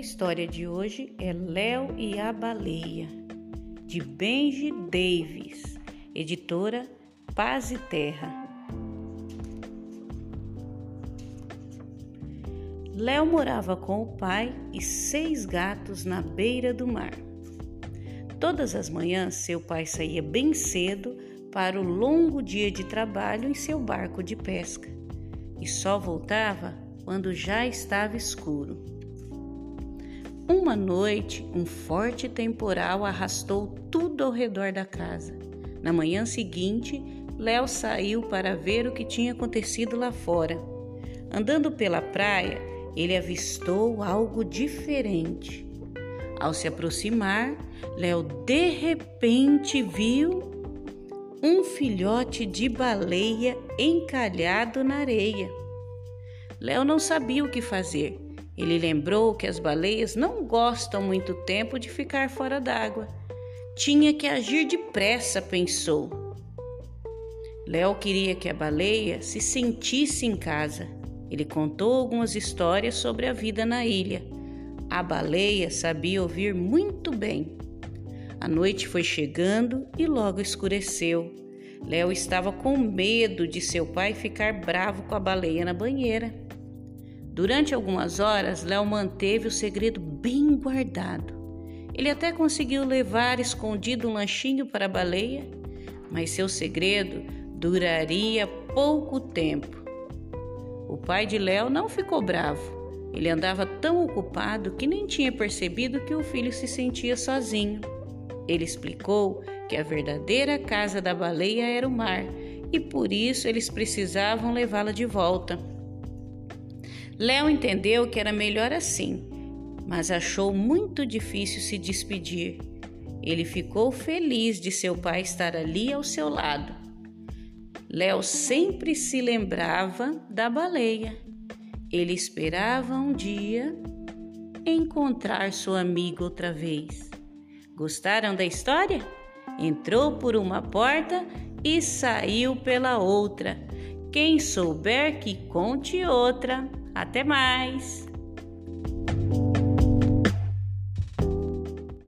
história de hoje é Léo e a Baleia, de Benji Davis, editora Paz e Terra. Léo morava com o pai e seis gatos na beira do mar. Todas as manhãs, seu pai saía bem cedo para o longo dia de trabalho em seu barco de pesca e só voltava quando já estava escuro. Uma noite, um forte temporal arrastou tudo ao redor da casa. Na manhã seguinte, Léo saiu para ver o que tinha acontecido lá fora. Andando pela praia, ele avistou algo diferente. Ao se aproximar, Léo de repente viu um filhote de baleia encalhado na areia. Léo não sabia o que fazer ele lembrou que as baleias não gostam muito tempo de ficar fora d'água. Tinha que agir depressa, pensou. Léo queria que a baleia se sentisse em casa. Ele contou algumas histórias sobre a vida na ilha. A baleia sabia ouvir muito bem. A noite foi chegando e logo escureceu. Léo estava com medo de seu pai ficar bravo com a baleia na banheira. Durante algumas horas, Léo manteve o segredo bem guardado. Ele até conseguiu levar escondido um lanchinho para a baleia, mas seu segredo duraria pouco tempo. O pai de Léo não ficou bravo. Ele andava tão ocupado que nem tinha percebido que o filho se sentia sozinho. Ele explicou que a verdadeira casa da baleia era o mar e por isso eles precisavam levá-la de volta. Léo entendeu que era melhor assim, mas achou muito difícil se despedir. Ele ficou feliz de seu pai estar ali ao seu lado. Léo sempre se lembrava da baleia. Ele esperava um dia encontrar sua amiga outra vez. Gostaram da história? Entrou por uma porta e saiu pela outra. Quem souber que conte outra. Até mais!